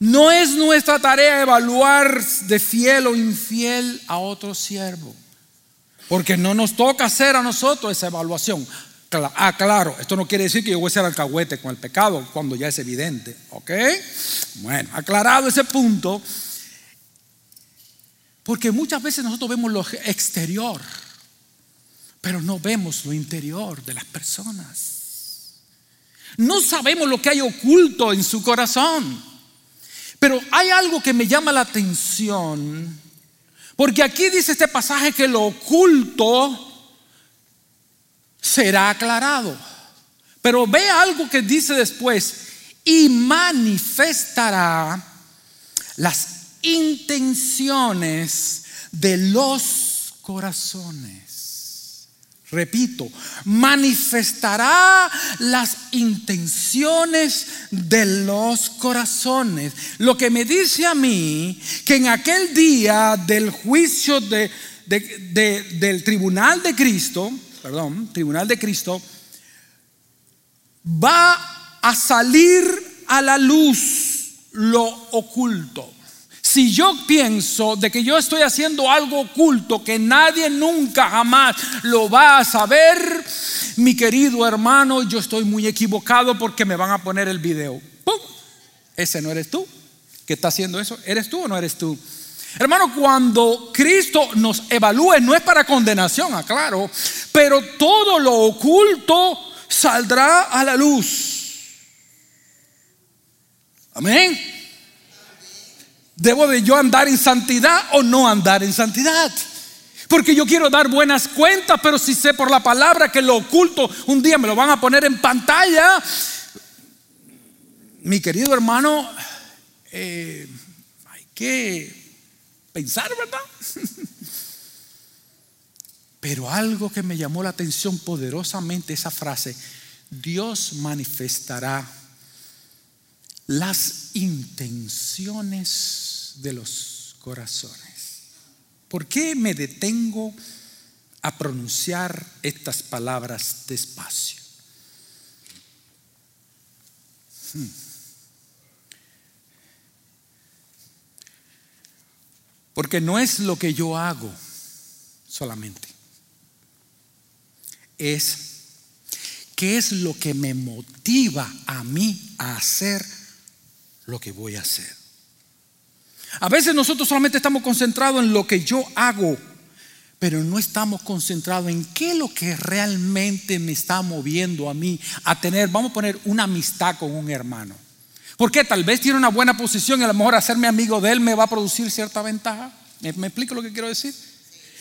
No es nuestra tarea evaluar de fiel o infiel a otro siervo, porque no nos toca hacer a nosotros esa evaluación. Ah, claro, esto no quiere decir que yo voy a ser alcahuete con el pecado cuando ya es evidente. ¿Ok? Bueno, aclarado ese punto. Porque muchas veces nosotros vemos lo exterior, pero no vemos lo interior de las personas. No sabemos lo que hay oculto en su corazón. Pero hay algo que me llama la atención, porque aquí dice este pasaje que lo oculto será aclarado. Pero ve algo que dice después, y manifestará las intenciones de los corazones. Repito, manifestará las intenciones de los corazones. Lo que me dice a mí que en aquel día del juicio de, del tribunal de Cristo, perdón, tribunal de Cristo, va a salir a la luz lo oculto. Si yo pienso de que yo estoy haciendo algo oculto que nadie nunca jamás lo va a saber, mi querido hermano, yo estoy muy equivocado porque me van a poner el video. ¡Pum! Ese no eres tú. ¿Qué está haciendo eso? ¿Eres tú o no eres tú? Hermano, cuando Cristo nos evalúe, no es para condenación, aclaro, pero todo lo oculto saldrá a la luz. Amén. ¿Debo de yo andar en santidad o no andar en santidad? Porque yo quiero dar buenas cuentas, pero si sé por la palabra que lo oculto un día me lo van a poner en pantalla, mi querido hermano, eh, hay que pensar, ¿verdad? Pero algo que me llamó la atención poderosamente esa frase, Dios manifestará las intenciones de los corazones. ¿Por qué me detengo a pronunciar estas palabras despacio? Hmm. Porque no es lo que yo hago solamente. Es qué es lo que me motiva a mí a hacer lo que voy a hacer. A veces nosotros solamente estamos concentrados en lo que yo hago, pero no estamos concentrados en qué es lo que realmente me está moviendo a mí a tener, vamos a poner una amistad con un hermano. Porque tal vez tiene una buena posición y a lo mejor hacerme amigo de él me va a producir cierta ventaja. ¿Me, me explico lo que quiero decir?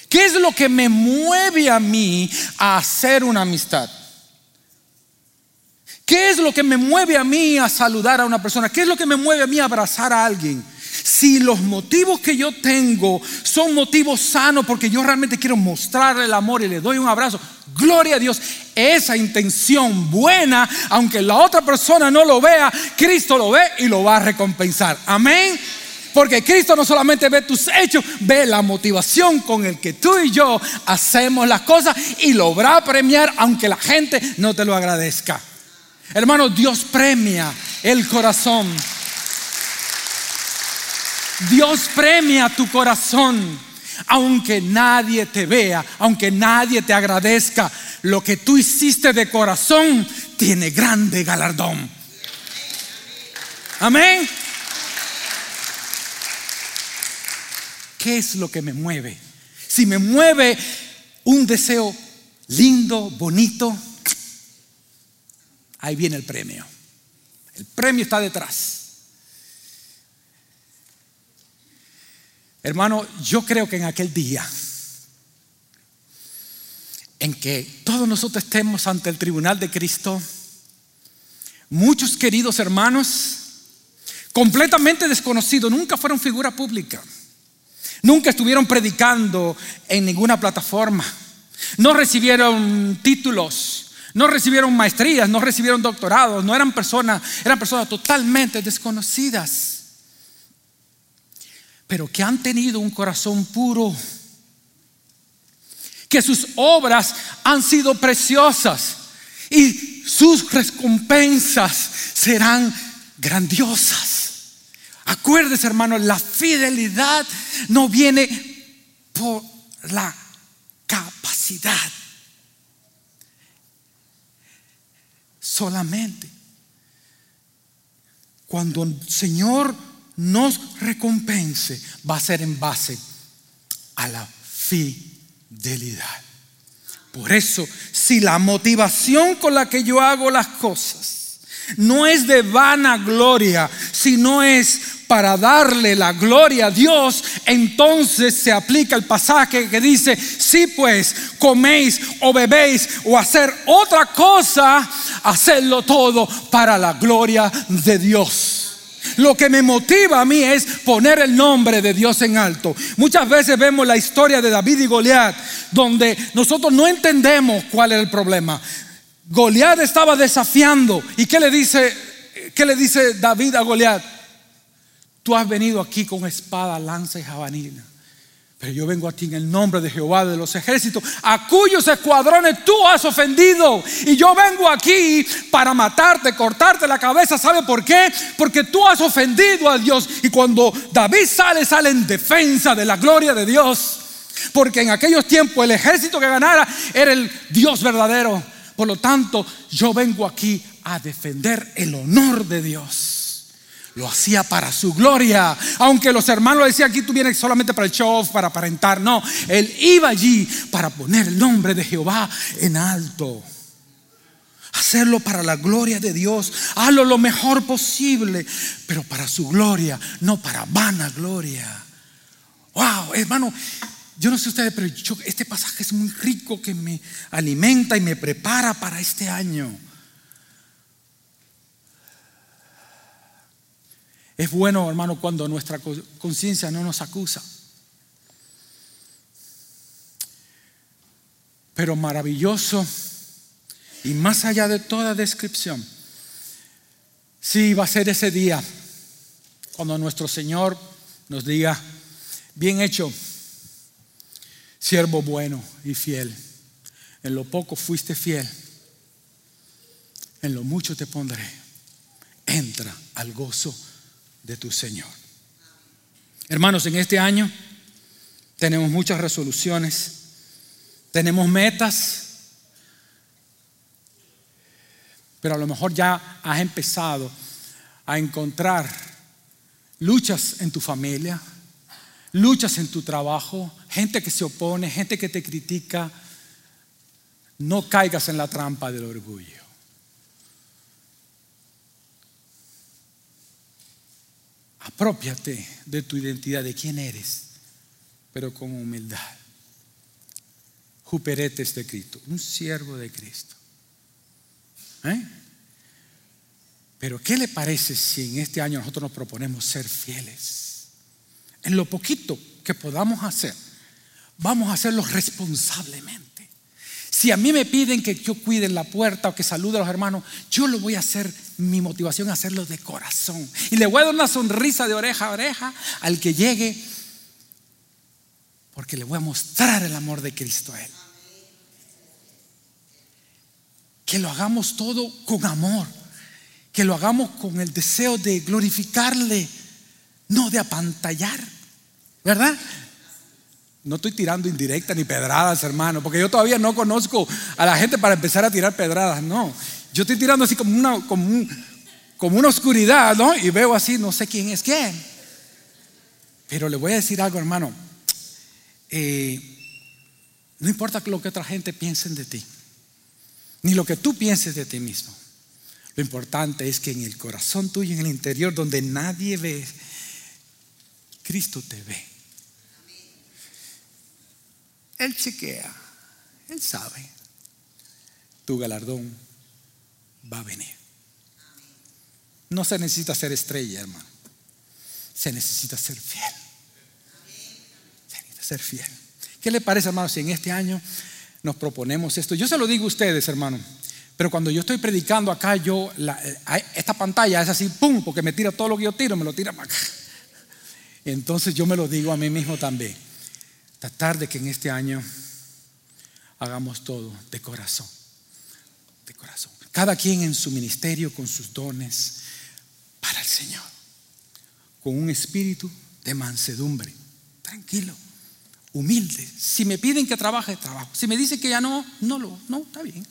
¿Qué es lo que me mueve a mí a hacer una amistad? ¿Qué es lo que me mueve a mí a saludar a una persona? ¿Qué es lo que me mueve a mí a abrazar a alguien? Si los motivos que yo tengo son motivos sanos porque yo realmente quiero mostrarle el amor y le doy un abrazo, gloria a Dios, esa intención buena, aunque la otra persona no lo vea, Cristo lo ve y lo va a recompensar. Amén. Porque Cristo no solamente ve tus hechos, ve la motivación con el que tú y yo hacemos las cosas y lo va a premiar aunque la gente no te lo agradezca. Hermano, Dios premia el corazón. Dios premia tu corazón, aunque nadie te vea, aunque nadie te agradezca. Lo que tú hiciste de corazón tiene grande galardón. Amén. ¿Qué es lo que me mueve? Si me mueve un deseo lindo, bonito, ahí viene el premio. El premio está detrás. Hermano, yo creo que en aquel día en que todos nosotros estemos ante el tribunal de Cristo, muchos queridos hermanos, completamente desconocidos, nunca fueron figura pública, nunca estuvieron predicando en ninguna plataforma, no recibieron títulos, no recibieron maestrías, no recibieron doctorados, no eran personas, eran personas totalmente desconocidas pero que han tenido un corazón puro, que sus obras han sido preciosas y sus recompensas serán grandiosas. Acuérdese, hermano, la fidelidad no viene por la capacidad. Solamente cuando el Señor nos recompense va a ser en base a la fidelidad. Por eso, si la motivación con la que yo hago las cosas no es de vana gloria, sino es para darle la gloria a Dios, entonces se aplica el pasaje que dice, si pues coméis o bebéis o hacer otra cosa, hacerlo todo para la gloria de Dios. Lo que me motiva a mí es poner el nombre de Dios en alto. Muchas veces vemos la historia de David y Goliat, donde nosotros no entendemos cuál es el problema. Goliat estaba desafiando. ¿Y qué le dice, qué le dice David a Goliat? Tú has venido aquí con espada, lanza y jabalina. Pero yo vengo a ti en el nombre de Jehová de los ejércitos, a cuyos escuadrones tú has ofendido. Y yo vengo aquí para matarte, cortarte la cabeza. ¿Sabe por qué? Porque tú has ofendido a Dios. Y cuando David sale, sale en defensa de la gloria de Dios. Porque en aquellos tiempos el ejército que ganara era el Dios verdadero. Por lo tanto, yo vengo aquí a defender el honor de Dios lo hacía para su gloria. Aunque los hermanos decían, aquí tú vienes solamente para el show, para aparentar. No, él iba allí para poner el nombre de Jehová en alto. Hacerlo para la gloria de Dios. Hazlo lo mejor posible, pero para su gloria, no para vana gloria. Wow, hermano, yo no sé ustedes, pero este pasaje es muy rico que me alimenta y me prepara para este año. Es bueno, hermano, cuando nuestra conciencia no nos acusa. Pero maravilloso y más allá de toda descripción, sí va a ser ese día cuando nuestro Señor nos diga, bien hecho, siervo bueno y fiel. En lo poco fuiste fiel, en lo mucho te pondré. Entra al gozo de tu Señor. Hermanos, en este año tenemos muchas resoluciones, tenemos metas, pero a lo mejor ya has empezado a encontrar luchas en tu familia, luchas en tu trabajo, gente que se opone, gente que te critica, no caigas en la trampa del orgullo. Apropiate de tu identidad, de quién eres, pero con humildad. Juperete de Cristo, un siervo de Cristo. ¿Eh? Pero ¿qué le parece si en este año nosotros nos proponemos ser fieles? En lo poquito que podamos hacer, vamos a hacerlo responsablemente. Si a mí me piden que yo cuide la puerta o que salude a los hermanos, yo lo voy a hacer, mi motivación es hacerlo de corazón. Y le voy a dar una sonrisa de oreja a oreja al que llegue, porque le voy a mostrar el amor de Cristo a él. Que lo hagamos todo con amor que lo hagamos con el deseo de glorificarle, no de apantallar, ¿verdad? No estoy tirando indirectas ni pedradas, hermano, porque yo todavía no conozco a la gente para empezar a tirar pedradas, no. Yo estoy tirando así como una, como, como una oscuridad, ¿no? Y veo así, no sé quién es quién. Pero le voy a decir algo, hermano. Eh, no importa lo que otra gente piense de ti, ni lo que tú pienses de ti mismo. Lo importante es que en el corazón tuyo, en el interior, donde nadie ve, Cristo te ve. Él chequea, Él sabe. Tu galardón va a venir. No se necesita ser estrella, hermano. Se necesita ser fiel. Se necesita ser fiel. ¿Qué le parece, hermano, si en este año nos proponemos esto? Yo se lo digo a ustedes, hermano. Pero cuando yo estoy predicando acá, yo, eh, esta pantalla es así, ¡pum! Porque me tira todo lo que yo tiro, me lo tira para acá. Entonces yo me lo digo a mí mismo también. Tratar de que en este año hagamos todo de corazón. De corazón. Cada quien en su ministerio con sus dones para el Señor. Con un espíritu de mansedumbre. Tranquilo. Humilde. Si me piden que trabaje, trabajo. Si me dicen que ya no, no lo, no, está bien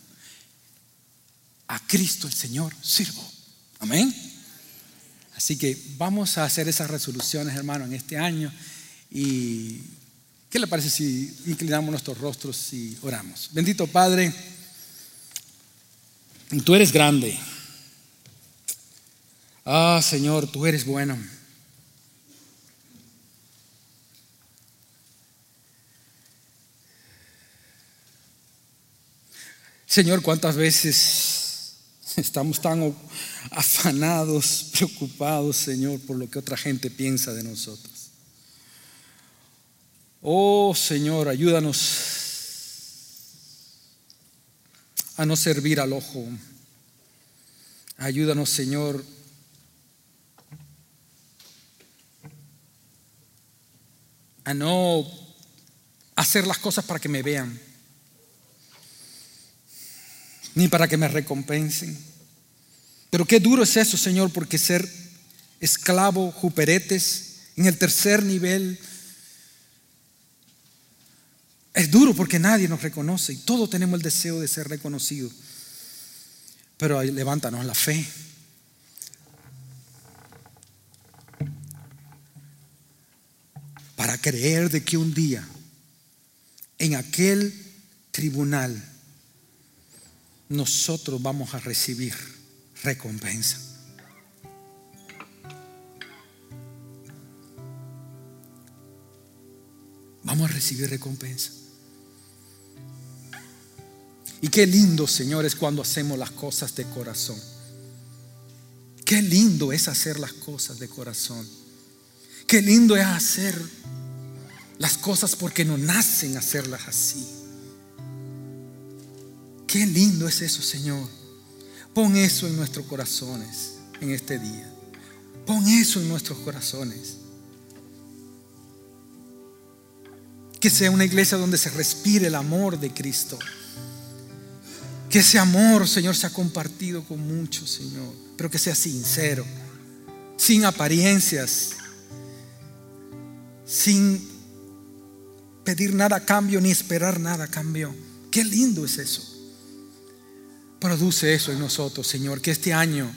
a Cristo el Señor sirvo. Amén. Así que vamos a hacer esas resoluciones, hermano, en este año. ¿Y qué le parece si inclinamos nuestros rostros y oramos? Bendito Padre, tú eres grande. Ah, Señor, tú eres bueno. Señor, ¿cuántas veces Estamos tan afanados, preocupados, Señor, por lo que otra gente piensa de nosotros. Oh Señor, ayúdanos a no servir al ojo. Ayúdanos, Señor, a no hacer las cosas para que me vean ni para que me recompensen. Pero qué duro es eso, Señor, porque ser esclavo, juperetes, en el tercer nivel, es duro porque nadie nos reconoce y todos tenemos el deseo de ser reconocidos. Pero levántanos la fe. Para creer de que un día en aquel tribunal nosotros vamos a recibir recompensa. Vamos a recibir recompensa. Y qué lindo, señores, cuando hacemos las cosas de corazón. Qué lindo es hacer las cosas de corazón. Qué lindo es hacer las cosas porque nos nacen hacerlas así. Qué lindo es eso, Señor. Pon eso en nuestros corazones en este día. Pon eso en nuestros corazones. Que sea una iglesia donde se respire el amor de Cristo. Que ese amor, Señor, sea compartido con muchos, Señor. Pero que sea sincero, sin apariencias, sin pedir nada a cambio ni esperar nada a cambio. Qué lindo es eso. Produce eso en nosotros, Señor, que este año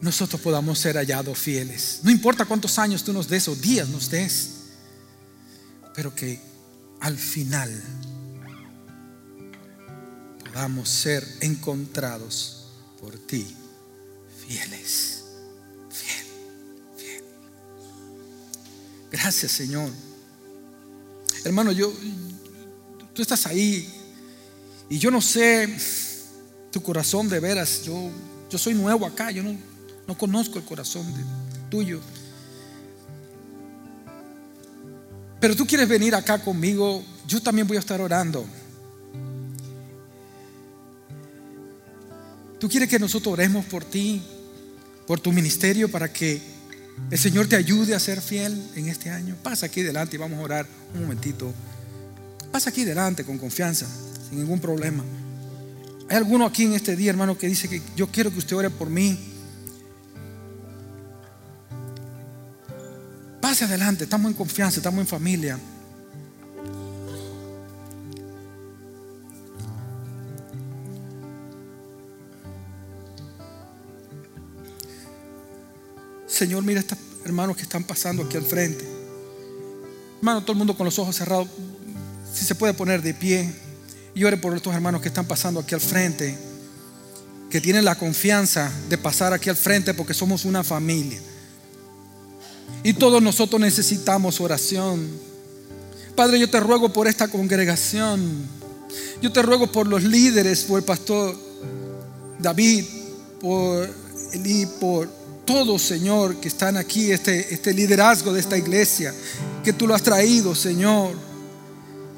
nosotros podamos ser hallados fieles. No importa cuántos años tú nos des o días nos des, pero que al final podamos ser encontrados por ti fieles. Fiel, fiel. Gracias Señor. Hermano, yo, tú estás ahí y yo no sé tu corazón de veras. Yo, yo soy nuevo acá, yo no, no conozco el corazón tuyo. Pero tú quieres venir acá conmigo, yo también voy a estar orando. Tú quieres que nosotros oremos por ti, por tu ministerio, para que el Señor te ayude a ser fiel en este año. Pasa aquí delante y vamos a orar un momentito. Pasa aquí delante con confianza, sin ningún problema. Hay alguno aquí en este día, hermano, que dice que yo quiero que usted ore por mí. Pase adelante, estamos en confianza, estamos en familia. Señor, mira a estos hermanos que están pasando aquí al frente. Hermano, todo el mundo con los ojos cerrados, si se puede poner de pie y ore por estos hermanos que están pasando aquí al frente, que tienen la confianza de pasar aquí al frente porque somos una familia. Y todos nosotros necesitamos oración. Padre, yo te ruego por esta congregación. Yo te ruego por los líderes, por el pastor David, por Eli, por todos, Señor, que están aquí, este, este liderazgo de esta iglesia, que tú lo has traído, Señor.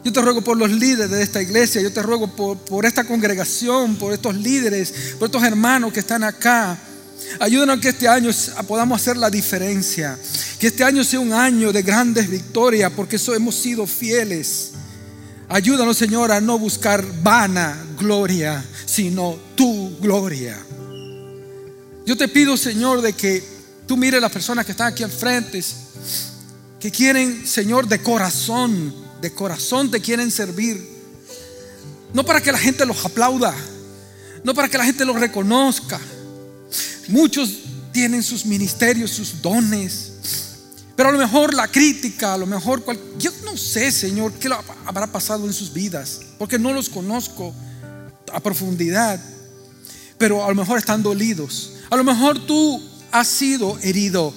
Yo te ruego por los líderes de esta iglesia, yo te ruego por, por esta congregación, por estos líderes, por estos hermanos que están acá. Ayúdanos que este año podamos hacer la diferencia. Que este año sea un año de grandes victorias, porque eso hemos sido fieles. Ayúdanos, Señor, a no buscar vana gloria, sino tu gloria. Yo te pido, Señor, de que tú mires las personas que están aquí al frente, que quieren, Señor, de corazón, de corazón te quieren servir. No para que la gente los aplauda, no para que la gente los reconozca. Muchos tienen sus ministerios, sus dones. Pero a lo mejor la crítica, a lo mejor yo no sé, Señor, qué habrá pasado en sus vidas, porque no los conozco a profundidad. Pero a lo mejor están dolidos. A lo mejor tú has sido herido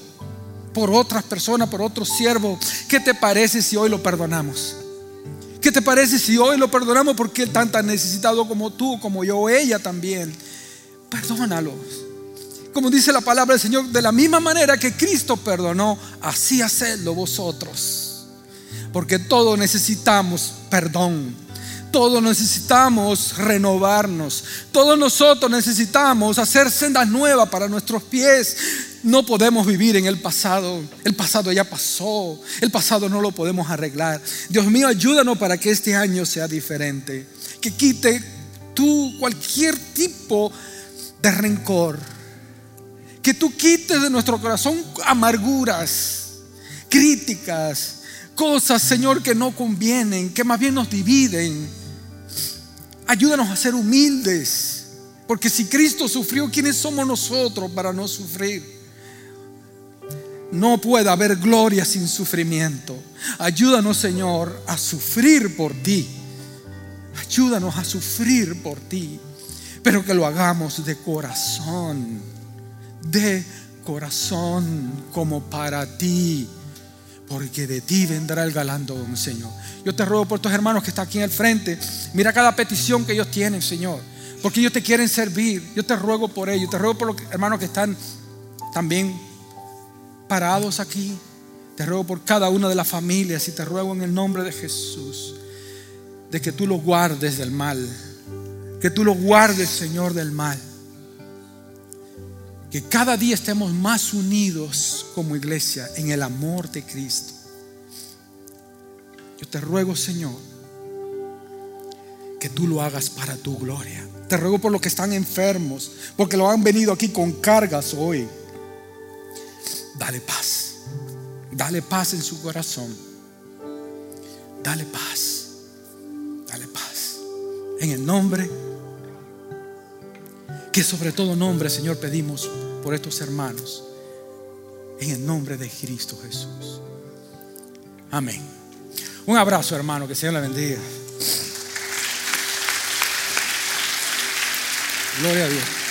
por otras personas, por otros siervos. ¿Qué te parece si hoy lo perdonamos? ¿Qué te parece si hoy lo perdonamos porque él tan tan necesitado como tú, como yo, ella también? Perdónalos. Como dice la palabra del Señor, de la misma manera que Cristo perdonó, así hacedlo vosotros. Porque todos necesitamos perdón. Todos necesitamos renovarnos. Todos nosotros necesitamos hacer sendas nuevas para nuestros pies. No podemos vivir en el pasado. El pasado ya pasó. El pasado no lo podemos arreglar. Dios mío, ayúdanos para que este año sea diferente. Que quite tú cualquier tipo de rencor. Que tú quites de nuestro corazón amarguras, críticas, cosas, Señor, que no convienen, que más bien nos dividen. Ayúdanos a ser humildes. Porque si Cristo sufrió, ¿quiénes somos nosotros para no sufrir? No puede haber gloria sin sufrimiento. Ayúdanos, Señor, a sufrir por ti. Ayúdanos a sufrir por ti. Pero que lo hagamos de corazón. De corazón como para ti porque de ti vendrá el galardón, Señor. Yo te ruego por tus hermanos que están aquí en el frente. Mira cada petición que ellos tienen, Señor, porque ellos te quieren servir. Yo te ruego por ellos, te ruego por los hermanos que están también parados aquí. Te ruego por cada una de las familias y te ruego en el nombre de Jesús de que tú los guardes del mal. Que tú los guardes, Señor, del mal. Que cada día estemos más unidos como iglesia en el amor de Cristo. Yo te ruego, Señor, que tú lo hagas para tu gloria. Te ruego por los que están enfermos, porque lo han venido aquí con cargas hoy. Dale paz. Dale paz en su corazón. Dale paz. Dale paz. En el nombre que sobre todo nombre, Señor, pedimos por estos hermanos. En el nombre de Cristo Jesús. Amén. Un abrazo, hermano. Que Señor la bendiga. Gloria a Dios.